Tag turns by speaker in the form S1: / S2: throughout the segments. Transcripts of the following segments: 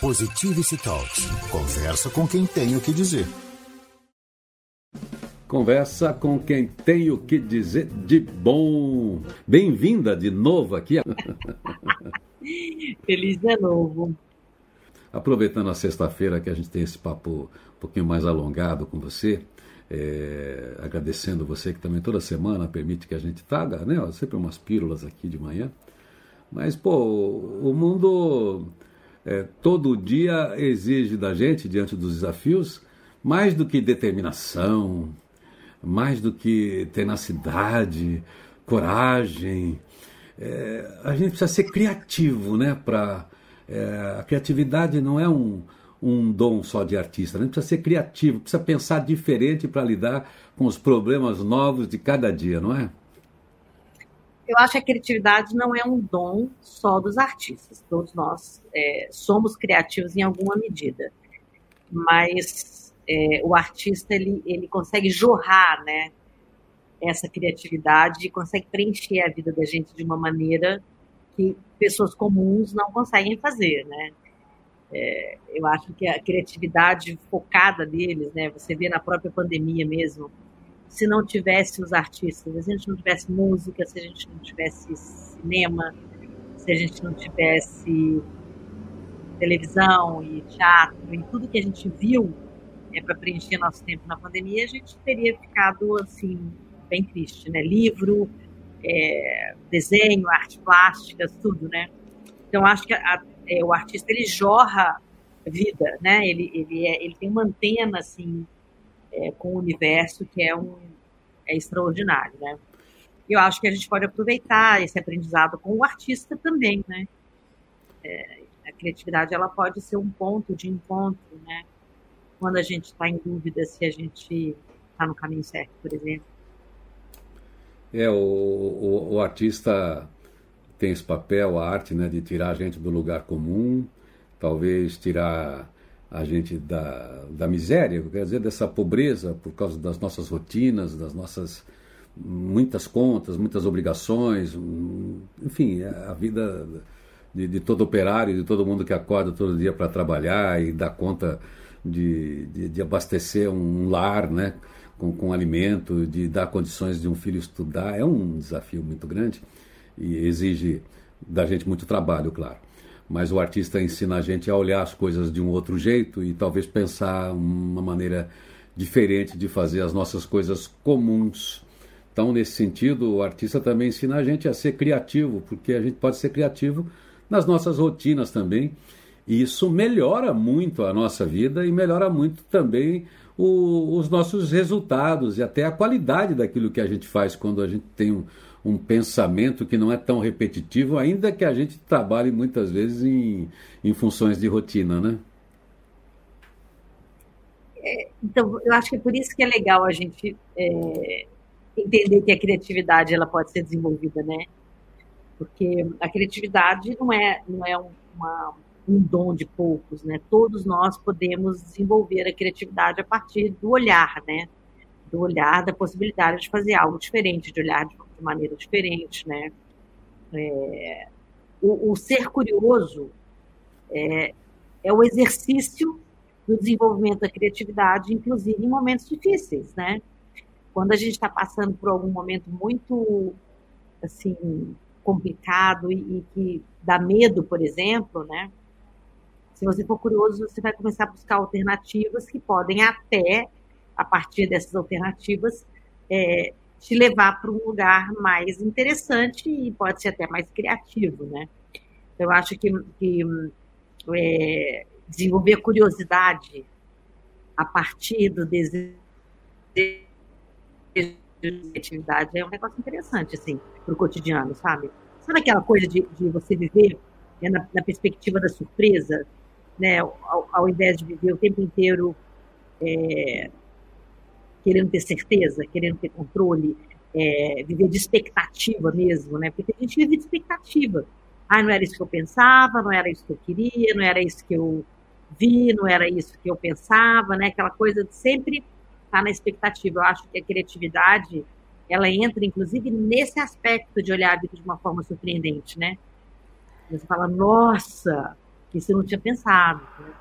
S1: Positivity Talks. Conversa com quem tem o que dizer.
S2: Conversa com quem tem o que dizer de bom. Bem-vinda de novo aqui.
S3: Feliz de novo.
S2: Aproveitando a sexta-feira que a gente tem esse papo um pouquinho mais alongado com você, é, agradecendo você que também toda semana permite que a gente traga, né? Sempre umas pílulas aqui de manhã. Mas, pô, o mundo é, todo dia exige da gente, diante dos desafios, mais do que determinação, mais do que tenacidade, coragem. É, a gente precisa ser criativo, né? Pra, é, a criatividade não é um, um dom só de artista, a gente precisa ser criativo, precisa pensar diferente para lidar com os problemas novos de cada dia, não é?
S3: Eu acho que a criatividade não é um dom só dos artistas. Todos nós é, somos criativos em alguma medida, mas é, o artista ele, ele consegue jorrar, né, essa criatividade e consegue preencher a vida da gente de uma maneira que pessoas comuns não conseguem fazer, né? É, eu acho que a criatividade focada deles, né? Você vê na própria pandemia mesmo, se não tivesse os artistas, se a gente não tivesse música, se a gente não tivesse cinema, se a gente não tivesse televisão e teatro e tudo que a gente viu é, para preencher nosso tempo na pandemia, a gente teria ficado assim bem triste, né? Livro, é, desenho, arte plástica, tudo, né? Então acho que a, é, o artista ele jorra vida, né? Ele ele, é, ele tem uma antena assim é, com o universo, que é um é extraordinário, né? Eu acho que a gente pode aproveitar esse aprendizado com o artista também, né? É, a criatividade ela pode ser um ponto de encontro, né? Quando a gente está em dúvida se a gente está no caminho certo, por exemplo.
S2: É, o, o, o, artista tem esse papel, a arte, né, de tirar a gente do lugar comum, talvez tirar a gente da, da miséria, quer dizer, dessa pobreza por causa das nossas rotinas, das nossas muitas contas, muitas obrigações, enfim, a vida de, de todo operário, de todo mundo que acorda todo dia para trabalhar e dá conta de, de, de, abastecer um lar, né, com, com alimento, de dar condições de um filho estudar, é um desafio muito grande e exige da gente muito trabalho, claro mas o artista ensina a gente a olhar as coisas de um outro jeito e talvez pensar uma maneira diferente de fazer as nossas coisas comuns. Então, nesse sentido, o artista também ensina a gente a ser criativo, porque a gente pode ser criativo nas nossas rotinas também. E isso melhora muito a nossa vida e melhora muito também o, os nossos resultados e até a qualidade daquilo que a gente faz quando a gente tem um, um pensamento que não é tão repetitivo, ainda que a gente trabalhe muitas vezes em, em funções de rotina, né?
S3: É, então, eu acho que é por isso que é legal a gente é, entender que a criatividade ela pode ser desenvolvida, né? Porque a criatividade não é, não é uma, um dom de poucos, né? Todos nós podemos desenvolver a criatividade a partir do olhar, né? Do olhar, da possibilidade de fazer algo diferente, de olhar de de maneira diferente, né? É, o, o, ser curioso é, é o exercício do desenvolvimento da criatividade, inclusive em momentos difíceis, né? Quando a gente está passando por algum momento muito, assim, complicado e, que dá medo, por exemplo, né? Se você for curioso, você vai começar a buscar alternativas que podem até, a partir dessas alternativas, é, te levar para um lugar mais interessante e pode ser até mais criativo, né? Eu acho que, que é, desenvolver curiosidade a partir do desejo de criatividade é um negócio interessante, assim, para o cotidiano, sabe? Sabe aquela coisa de, de você viver né, na, na, perspectiva da surpresa, né? Ao, ao, invés de viver o tempo inteiro é, querendo ter certeza, querendo ter controle, é, viver de expectativa mesmo, né? Porque a gente vive de expectativa. Ah, não era isso que eu pensava, não era isso que eu queria, não era isso que eu vi, não era isso que eu pensava, né? Aquela coisa de sempre estar tá na expectativa. Eu acho que a criatividade, ela entra, inclusive, nesse aspecto de olhar a vida de uma forma surpreendente, né? Você fala, nossa, que você não tinha pensado. Né?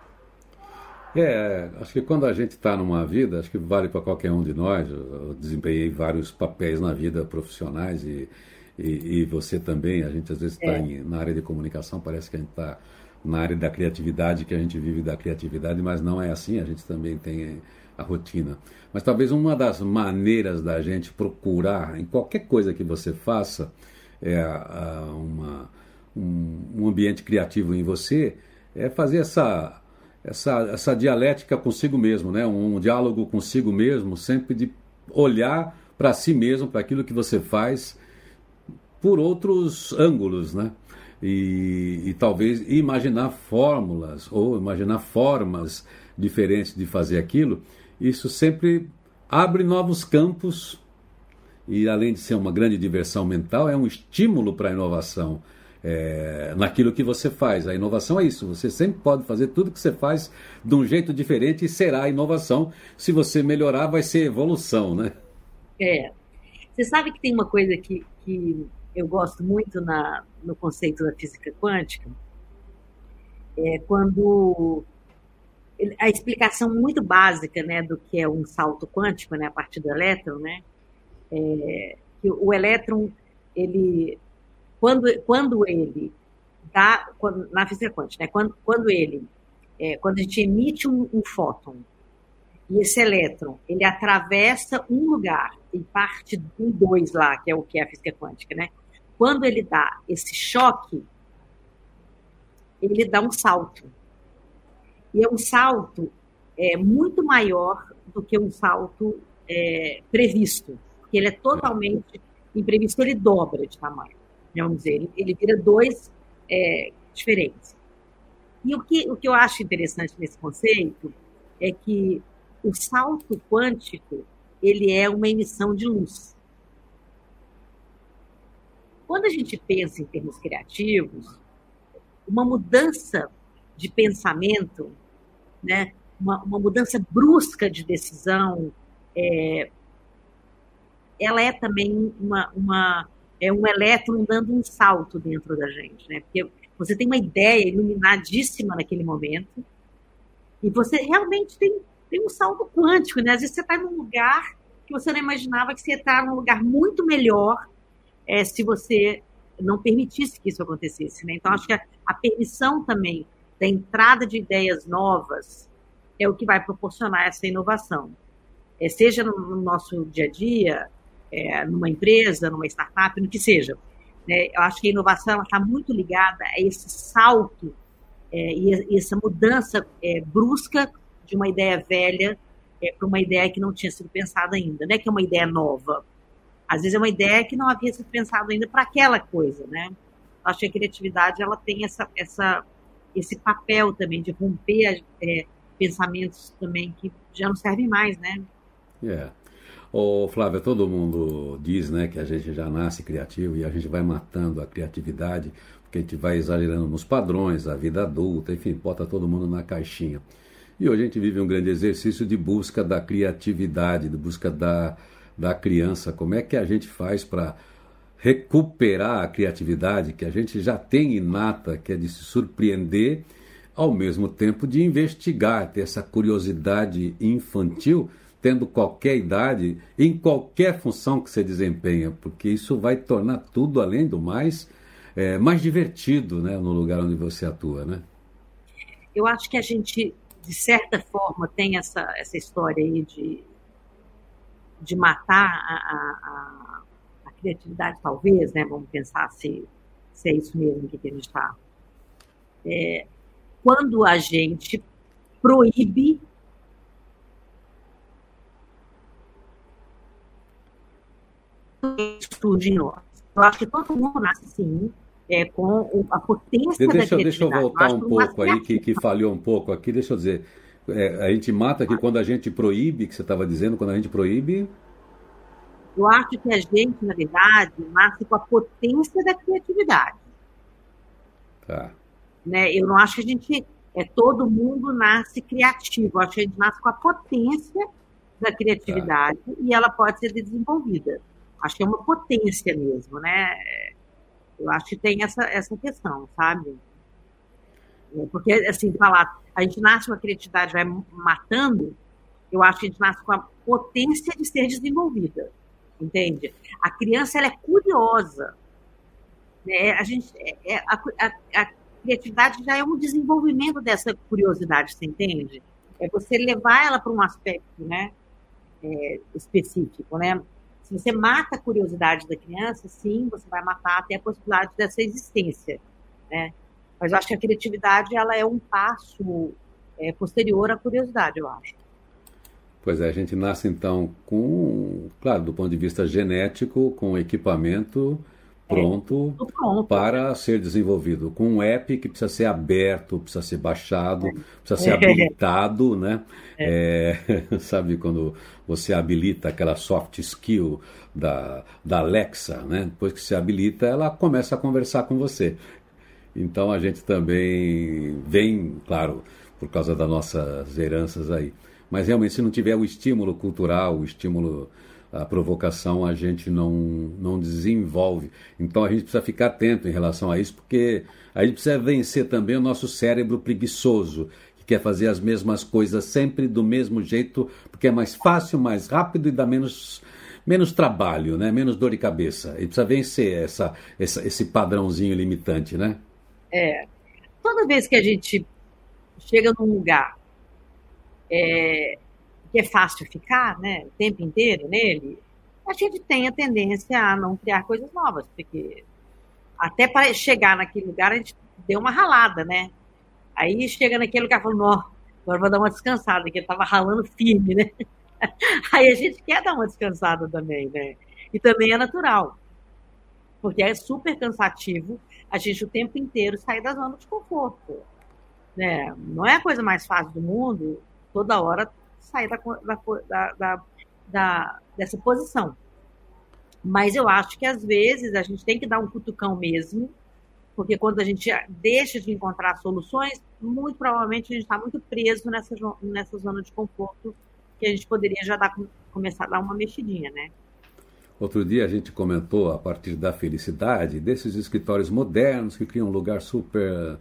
S2: É, acho que quando a gente está numa vida, acho que vale para qualquer um de nós. Eu desempenhei vários papéis na vida profissionais e, e, e você também. A gente às vezes está é. na área de comunicação, parece que a gente está na área da criatividade, que a gente vive da criatividade, mas não é assim. A gente também tem a rotina. Mas talvez uma das maneiras da gente procurar, em qualquer coisa que você faça, é a, a uma, um, um ambiente criativo em você, é fazer essa essa, essa dialética consigo mesmo, né? Um, um diálogo consigo mesmo, sempre de olhar para si mesmo, para aquilo que você faz, por outros ângulos, né? E, e, talvez imaginar fórmulas ou imaginar formas diferentes de fazer aquilo, isso sempre abre novos campos e além de ser uma grande diversão mental, é um estímulo para a inovação é, naquilo que você faz. A inovação é isso. Você sempre pode fazer tudo que você faz de um jeito diferente e será inovação. Se você melhorar, vai ser evolução, né?
S3: É. Você sabe que tem uma coisa que, que eu gosto muito na, no conceito da física quântica? É quando a explicação muito básica né, do que é um salto quântico, né, a partir do elétron, né, é, que o elétron, ele quando, quando ele dá, quando, na física quântica, né, quando, quando ele, é, quando a gente emite um, um fóton e esse elétron, ele atravessa um lugar e parte em dois lá, que é o que é a física quântica, né? Quando ele dá esse choque, ele dá um salto. E é um salto é, muito maior do que um salto é, previsto, porque ele é totalmente imprevisto, ele dobra de tamanho vamos dizer, ele, ele vira dois é, diferentes. E o que, o que eu acho interessante nesse conceito é que o salto quântico ele é uma emissão de luz. Quando a gente pensa em termos criativos, uma mudança de pensamento, né, uma, uma mudança brusca de decisão, é, ela é também uma, uma, é um elétron dando um salto dentro da gente, né? Porque você tem uma ideia iluminadíssima naquele momento e você realmente tem, tem um salto quântico, né? Às vezes você está num lugar que você não imaginava que você estar num lugar muito melhor é, se você não permitisse que isso acontecesse, né? Então, acho que a, a permissão também da entrada de ideias novas é o que vai proporcionar essa inovação. É, seja no, no nosso dia a dia, é, numa empresa, numa startup, no que seja. Né? Eu acho que a inovação está muito ligada a esse salto é, e, essa mudança é, brusca de uma ideia velha é, para uma ideia que não tinha sido pensada ainda, não é que é uma ideia nova. Às vezes é uma ideia que não havia sido pensada ainda para aquela coisa, né? Eu acho que a criatividade ela tem essa, essa, esse papel também de romper é, pensamentos também que já não servem mais, né?
S2: É. Yeah. Ô, Flávia, todo mundo diz né, que a gente já nasce criativo e a gente vai matando a criatividade, porque a gente vai exagerando nos padrões, a vida adulta, enfim, bota todo mundo na caixinha. E hoje a gente vive um grande exercício de busca da criatividade, de busca da, da criança. Como é que a gente faz para recuperar a criatividade que a gente já tem inata, que é de se surpreender, ao mesmo tempo de investigar, ter essa curiosidade infantil tendo qualquer idade, em qualquer função que você desempenha, porque isso vai tornar tudo, além do mais, é, mais divertido né, no lugar onde você atua, né?
S3: Eu acho que a gente, de certa forma, tem essa, essa história aí de, de matar a, a, a criatividade, talvez, né? Vamos pensar se, se é isso mesmo que a gente está. É, quando a gente proíbe surge em nós. Eu acho que todo mundo nasce assim, é, com a potência
S2: deixa,
S3: da
S2: Deixa eu voltar um pouco aí, que, que falhou um pouco aqui. Deixa eu dizer, é, a gente mata aqui quando a gente proíbe, que você estava dizendo, quando a gente proíbe...
S3: Eu acho que a gente, na verdade, nasce com a potência da criatividade.
S2: Tá.
S3: Né? Eu não acho que a gente... É, todo mundo nasce criativo. Eu acho que a gente nasce com a potência da criatividade tá. e ela pode ser desenvolvida. Acho que é uma potência mesmo, né? Eu acho que tem essa, essa questão, sabe? Porque, assim, falar, a gente nasce com a criatividade, vai matando, eu acho que a gente nasce com a potência de ser desenvolvida, entende? A criança, ela é curiosa. Né? A, gente, é, é a, a, a criatividade já é um desenvolvimento dessa curiosidade, você entende? É você levar ela para um aspecto, né, é, específico, né? Se você mata a curiosidade da criança, sim, você vai matar até a possibilidade dessa existência, né? Mas eu acho que a criatividade ela é um passo é, posterior à curiosidade, eu acho.
S2: Pois é, a gente nasce então com, claro, do ponto de vista genético, com equipamento pronto, é, pronto, para ser desenvolvido, com um app que precisa ser aberto, precisa ser baixado, precisa ser é. habilitado, né? É. é sabe quando você habilita aquela soft skill da, da Alexa, né? Depois que se habilita, ela começa a conversar com você. Então a gente também vem, claro, por causa das nossas heranças aí. Mas realmente, se não tiver o estímulo cultural, o estímulo, a provocação, a gente não, não desenvolve. Então a gente precisa ficar atento em relação a isso, porque a gente precisa vencer também o nosso cérebro preguiçoso, que quer fazer as mesmas coisas sempre do mesmo jeito, porque é mais fácil, mais rápido e dá menos menos trabalho, né? menos dor de cabeça. E precisa vencer essa, essa, esse padrãozinho limitante, né?
S3: É. Toda vez que a gente chega num lugar é, que é fácil ficar, né, o tempo inteiro nele, a gente tem a tendência a não criar coisas novas, porque até para chegar naquele lugar a gente deu uma ralada, né? Aí chega naquele lugar e fala, não, agora vou dar uma descansada, que eu estava ralando firme, né? Aí a gente quer dar uma descansada também, né? E também é natural, porque é super cansativo a gente o tempo inteiro sair da zona de conforto. Né? Não é a coisa mais fácil do mundo toda hora sair da, da, da, da, dessa posição. Mas eu acho que às vezes a gente tem que dar um cutucão mesmo, porque quando a gente deixa de encontrar soluções, muito provavelmente a gente está muito preso nessa, nessa zona de conforto que a gente poderia já dar, começar a dar uma mexidinha, né?
S2: Outro dia a gente comentou, a partir da felicidade, desses escritórios modernos que criam um lugar super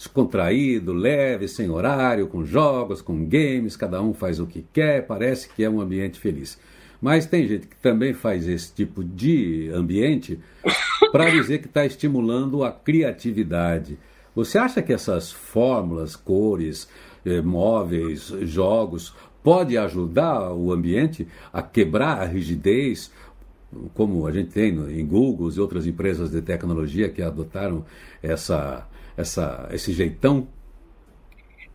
S2: descontraído, leve, sem horário, com jogos, com games, cada um faz o que quer, parece que é um ambiente feliz. Mas tem gente que também faz esse tipo de ambiente para dizer que está estimulando a criatividade. Você acha que essas fórmulas, cores, eh, móveis, jogos, pode ajudar o ambiente a quebrar a rigidez como a gente tem em Google e outras empresas de tecnologia que adotaram essa, essa, esse jeitão?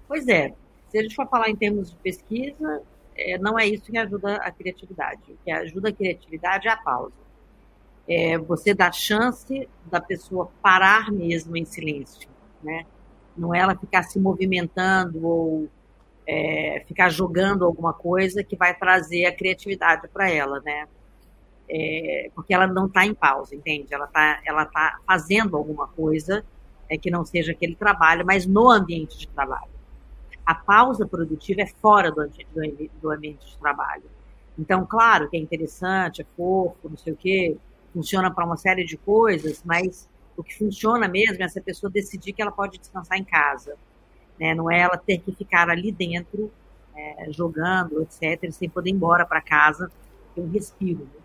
S3: Pois é. Se a gente for falar em termos de pesquisa, é, não é isso que ajuda a criatividade. O que ajuda a criatividade é a pausa. É você dá chance da pessoa parar mesmo em silêncio, né? Não é ela ficar se movimentando ou é, ficar jogando alguma coisa que vai trazer a criatividade para ela, né? é, porque ela não está em pausa, entende? Ela está ela tá fazendo alguma coisa é, que não seja aquele trabalho, mas no ambiente de trabalho. A pausa produtiva é fora do, do, do ambiente de trabalho. Então, claro que é interessante, é fofo, não sei o quê, funciona para uma série de coisas, mas o que funciona mesmo é essa pessoa decidir que ela pode descansar em casa. Né? Não é ela ter que ficar ali dentro, é, jogando, etc., sem poder ir embora para casa, ter um respiro. Né?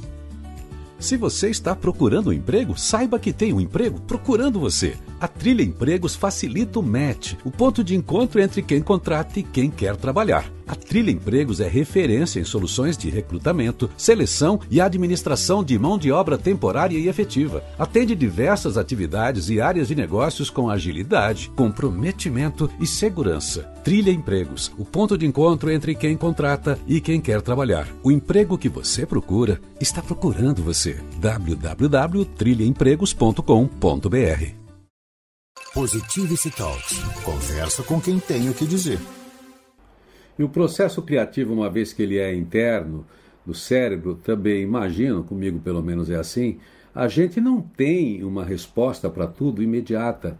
S4: se você está procurando um emprego, saiba que tem um emprego procurando você. A Trilha Empregos facilita o match, o ponto de encontro entre quem contrata e quem quer trabalhar. A Trilha Empregos é referência em soluções de recrutamento, seleção e administração de mão de obra temporária e efetiva. Atende diversas atividades e áreas de negócios com agilidade, comprometimento e segurança. Trilha Empregos, o ponto de encontro entre quem contrata e quem quer trabalhar. O emprego que você procura está procurando você. www.trilhaempregos.com.br
S1: Positivity Talks. Conversa com quem tem o que dizer.
S2: E o processo criativo, uma vez que ele é interno do cérebro, também imagino, comigo pelo menos é assim, a gente não tem uma resposta para tudo imediata.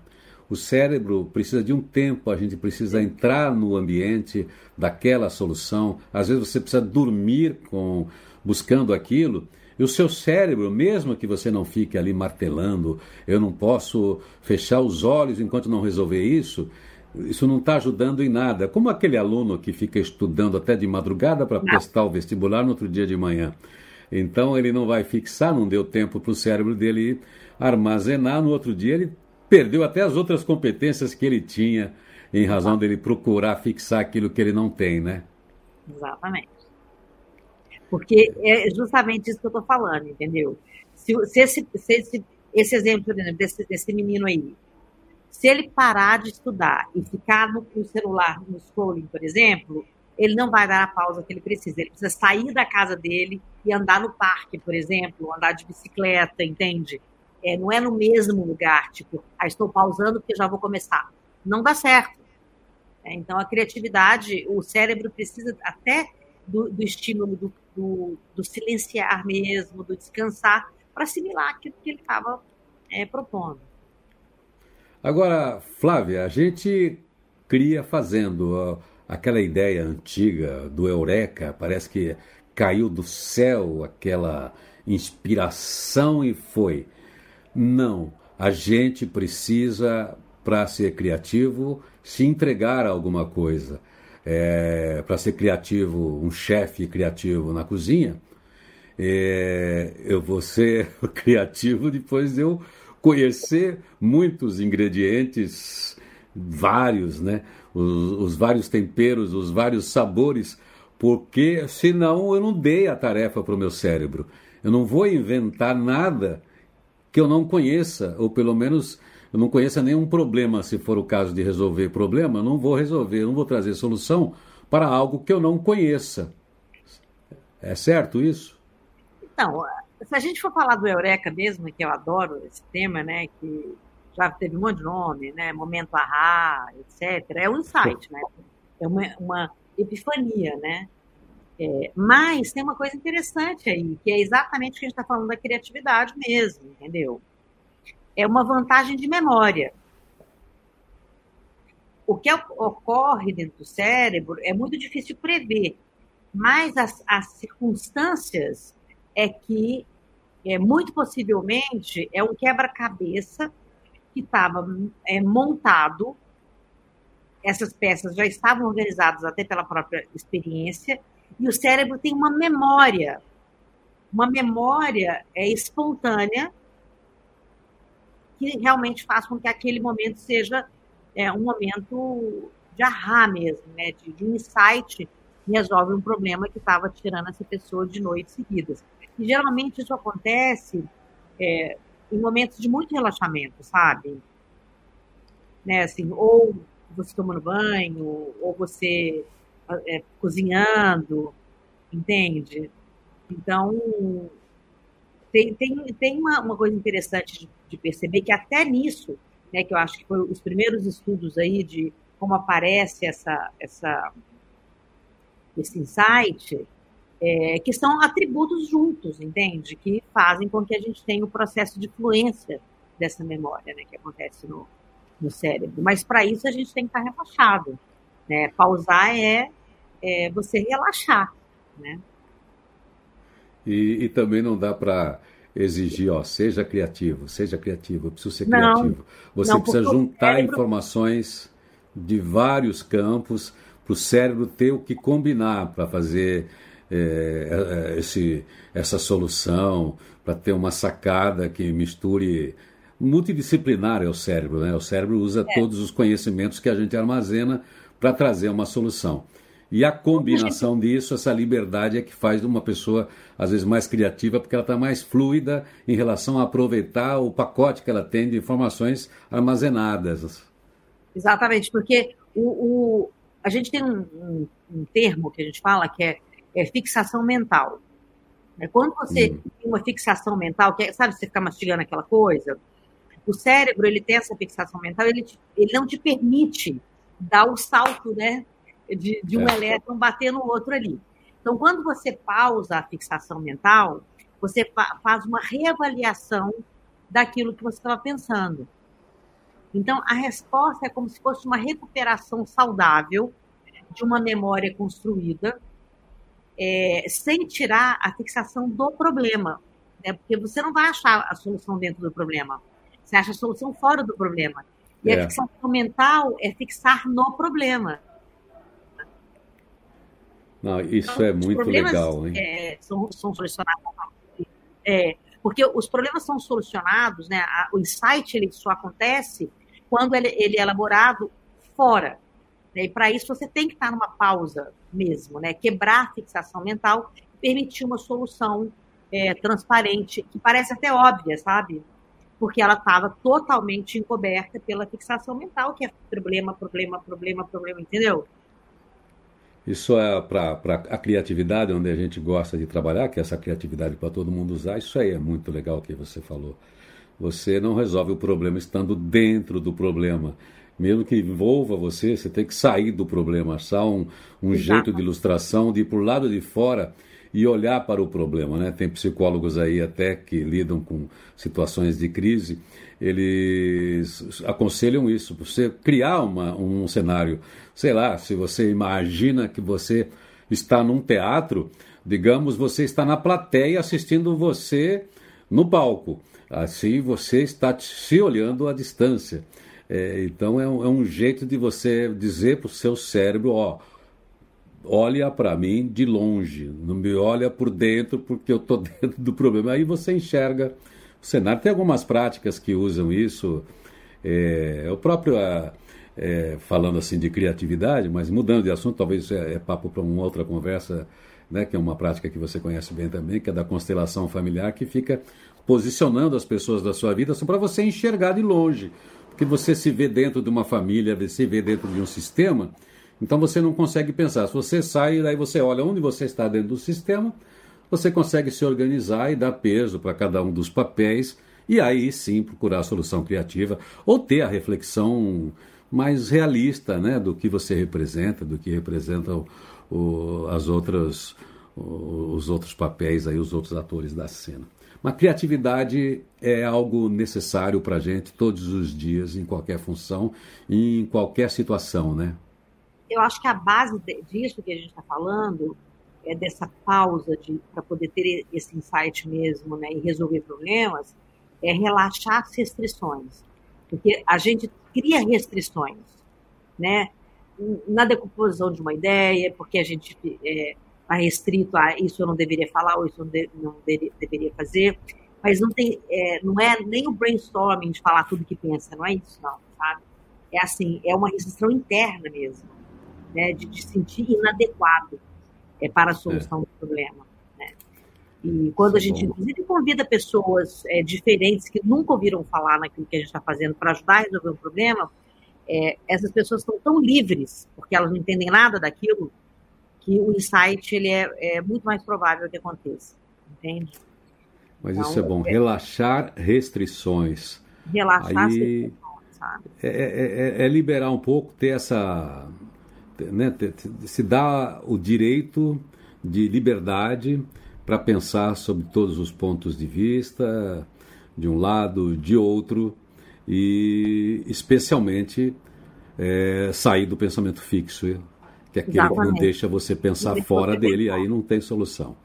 S2: O cérebro precisa de um tempo, a gente precisa entrar no ambiente daquela solução. Às vezes você precisa dormir com buscando aquilo. E o seu cérebro, mesmo que você não fique ali martelando, eu não posso fechar os olhos enquanto não resolver isso, isso não está ajudando em nada. Como aquele aluno que fica estudando até de madrugada para prestar o vestibular no outro dia de manhã. Então ele não vai fixar, não deu tempo para o cérebro dele armazenar. No outro dia ele perdeu até as outras competências que ele tinha em razão dele procurar fixar aquilo que ele não tem, né?
S3: Exatamente. Porque é justamente isso que eu estou falando, entendeu? Se, se, esse, se esse, esse exemplo, por exemplo, desse, desse menino aí, se ele parar de estudar e ficar no, no celular, no scrolling, por exemplo, ele não vai dar a pausa que ele precisa. Ele precisa sair da casa dele e andar no parque, por exemplo, andar de bicicleta, entende? É, não é no mesmo lugar, tipo, ah, estou pausando porque já vou começar. Não dá certo. É, então, a criatividade, o cérebro precisa até do, do estímulo do, do, do, silenciar mesmo, do descansar, para assimilar aquilo que ele estava é, propondo.
S2: Agora, Flávia, a gente cria fazendo aquela ideia antiga do Eureka, parece que caiu do céu aquela inspiração e foi. Não, a gente precisa, para ser criativo, se entregar a alguma coisa. É, para ser criativo, um chefe criativo na cozinha, é, eu vou ser criativo depois de eu conhecer muitos ingredientes, vários, né? os, os vários temperos, os vários sabores, porque senão eu não dei a tarefa para o meu cérebro. Eu não vou inventar nada que eu não conheça, ou pelo menos eu não conheça nenhum problema, se for o caso de resolver problema, eu não vou resolver, eu não vou trazer solução para algo que eu não conheça. É certo isso?
S3: Então, se a gente for falar do Eureka mesmo, que eu adoro esse tema, né, que já teve um monte de nome, né? Momento Ahá, etc. É um insight, né? É uma, uma epifania, né? É, mas tem uma coisa interessante aí, que é exatamente o que a gente está falando da criatividade mesmo, entendeu? É uma vantagem de memória. O que ocorre dentro do cérebro é muito difícil prever, mas as, as circunstâncias é que, é, muito possivelmente, é um quebra-cabeça que estava é, montado, essas peças já estavam organizadas até pela própria experiência, e o cérebro tem uma memória, uma memória é, espontânea, que realmente faz com que aquele momento seja é, um momento de arra mesmo, né, de, de um insight que resolve um problema que estava tirando essa pessoa de noites seguidas. E geralmente isso acontece é, em momentos de muito relaxamento, sabe? Né, assim, ou você tomando banho, ou você é, cozinhando, entende? Então, tem, tem, tem uma, uma coisa interessante de, de, perceber que até nisso, né, que eu acho que foi os primeiros estudos aí de como aparece essa, essa, esse insight, é, que são atributos juntos, entende? Que fazem com que a gente tenha o processo de fluência dessa memória, né, que acontece no, no cérebro. Mas para isso a gente tem que estar relaxado. Né? Pausar é, é você relaxar, né?
S2: E, e também não dá para exigir, ó, seja criativo, seja criativo, eu preciso ser não, criativo. Você não, precisa juntar cérebro... informações de vários campos para o cérebro ter o que combinar para fazer é, é, esse, essa solução, para ter uma sacada que misture. Multidisciplinar é o cérebro, né? O cérebro usa é. todos os conhecimentos que a gente armazena para trazer uma solução. E a combinação disso, essa liberdade é que faz de uma pessoa, às vezes, mais criativa, porque ela está mais fluida em relação a aproveitar o pacote que ela tem de informações armazenadas.
S3: Exatamente, porque o, o a gente tem um, um, um, termo que a gente fala que é é fixação mental. É quando você hum. tem uma fixação mental, que é, sabe, você ficar mastigando aquela coisa, O cérebro, ele tem essa fixação mental, ele, ele não te permite dar o salto, né? De, de um é. elétron bater no outro ali. Então, quando você pausa a fixação mental, você fa faz uma reavaliação daquilo que você estava pensando. Então, a resposta é como se fosse uma recuperação saudável de uma memória construída, é, sem tirar a fixação do problema. Né? Porque você não vai achar a solução dentro do problema. Você acha a solução fora do problema. E é. a fixação mental é fixar no problema.
S2: Não, isso então, é muito legal, hein?
S3: É, são, são solucionados. É, porque os problemas são solucionados, né? O insight ele só acontece quando ele, ele é elaborado fora. Né? E para isso você tem que estar numa pausa mesmo, né? Quebrar a fixação mental e permitir uma solução é, transparente, que parece até óbvia, sabe? Porque ela estava totalmente encoberta pela fixação mental, que é problema, problema, problema, problema, entendeu?
S2: Isso é para a criatividade, onde a gente gosta de trabalhar, que é essa criatividade para todo mundo usar, isso aí é muito legal que você falou. Você não resolve o problema estando dentro do problema. Mesmo que envolva você, você tem que sair do problema, achar um, um jeito de ilustração de ir para o lado de fora e olhar para o problema. Né? Tem psicólogos aí até que lidam com situações de crise, eles aconselham isso, você criar uma, um cenário. Sei lá, se você imagina que você está num teatro, digamos, você está na plateia assistindo você no palco. Assim você está se olhando à distância. É, então é um, é um, jeito de você dizer para o seu cérebro, ó, olha para mim de longe, não me olha por dentro porque eu estou dentro do problema. Aí você enxerga o cenário. Tem algumas práticas que usam isso. É, o próprio, é, é falando assim de criatividade, mas mudando de assunto, talvez é, é papo para uma outra conversa, né, que é uma prática que você conhece bem também, que é da constelação familiar, que fica posicionando as pessoas da sua vida só para você enxergar de longe. Porque você se vê dentro de uma família, se vê dentro de um sistema, então você não consegue pensar. Se você sai, daí você olha onde você está dentro do sistema, você consegue se organizar e dar peso para cada um dos papéis e aí sim procurar a solução criativa ou ter a reflexão mais realista né, do que você representa, do que representam o, as outras, os outros papéis, aí, os outros atores da cena. Mas criatividade é algo necessário para a gente todos os dias, em qualquer função, em qualquer situação, né?
S3: Eu acho que a base disso que a gente está falando é dessa pausa de para poder ter esse insight mesmo, né, e resolver problemas, é relaxar as restrições, porque a gente cria restrições, né, na decomposição de uma ideia, porque a gente é, está restrito a isso eu não deveria falar ou isso eu não, de, não de, deveria fazer. Mas não, tem, é, não é nem o brainstorming de falar tudo que pensa, não é isso, não, sabe? É assim, é uma restrição interna mesmo, né? De, de sentir inadequado é, para a solução é. do problema. Né? E quando a gente, inclusive, convida pessoas é, diferentes que nunca ouviram falar naquilo que a gente está fazendo para ajudar a resolver um problema, é, essas pessoas estão tão livres, porque elas não entendem nada daquilo, que o insight ele é, é muito mais provável que aconteça, entende?
S2: Mas então, isso é bom, é, relaxar restrições.
S3: Relaxar Aí, restrições,
S2: sabe? É, é, é, é, liberar um pouco, ter essa. Né, se dar o direito de liberdade para pensar sobre todos os pontos de vista, de um lado, de outro, e especialmente é, sair do pensamento fixo que é aquele Exatamente. que não deixa você pensar fora dele, aí não tem solução.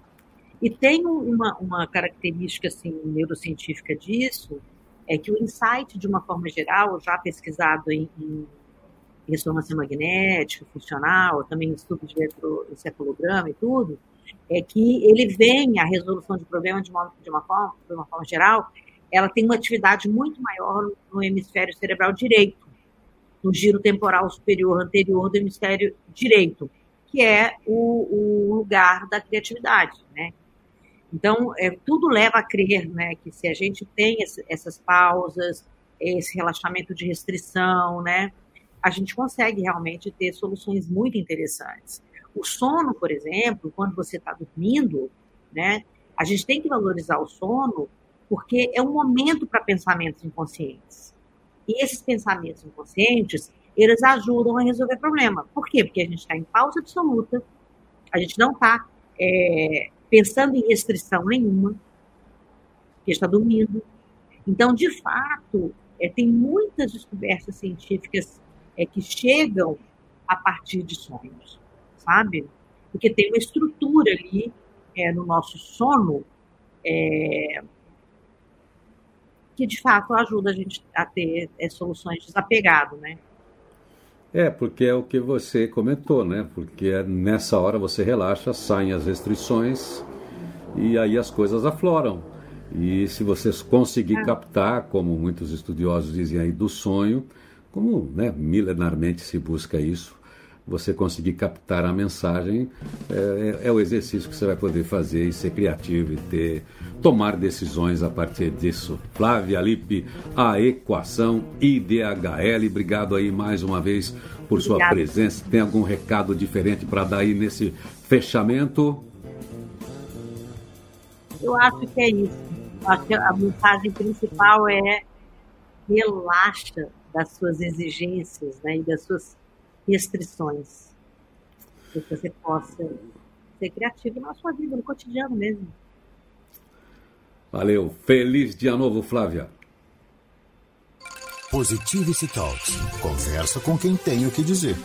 S3: E tem uma, uma característica assim, neurocientífica disso, é que o insight, de uma forma geral, já pesquisado em, em ressonância magnética, funcional, também estudo de eletroencefalograma e tudo, é que ele vem, a resolução de problemas de uma, de uma, forma, de uma forma geral, ela tem uma atividade muito maior no hemisfério cerebral direito no giro temporal superior anterior do hemisfério direito, que é o, o lugar da criatividade, né? Então, é, tudo leva a crer né, que se a gente tem esse, essas pausas, esse relaxamento de restrição, né, a gente consegue realmente ter soluções muito interessantes. O sono, por exemplo, quando você está dormindo, né, a gente tem que valorizar o sono porque é um momento para pensamentos inconscientes. E esses pensamentos inconscientes, eles ajudam a resolver problema. Por quê? Porque a gente está em pausa absoluta, a gente não está é, pensando em restrição nenhuma, porque está dormindo. Então, de fato, é, tem muitas descobertas científicas é, que chegam a partir de sonhos, sabe? Porque tem uma estrutura ali é, no nosso sono é, que de fato ajuda a gente a ter é, soluções desapegado, né?
S2: É, porque é o que você comentou, né? Porque é nessa hora você relaxa, saem as restrições e aí as coisas afloram. E se você conseguir é. captar, como muitos estudiosos dizem aí, do sonho, como né, milenarmente se busca isso, você conseguir captar a mensagem, é, é, é, o exercício que você vai poder fazer e ser criativo e ter, tomar decisões a partir disso. Flávia Lippe, a equação IDHL, obrigado aí mais uma vez por sua Obrigada. presença. Tem algum recado diferente para dar aí nesse fechamento?
S3: Eu acho que é isso. acho que a mensagem principal é relaxa das suas exigências né, e das suas restrições. Para que você possa ser criativo na sua vida, no cotidiano mesmo.
S2: Valeu. Feliz dia novo, Flávia.
S1: Positivity Talks. Conversa com quem tem o que dizer.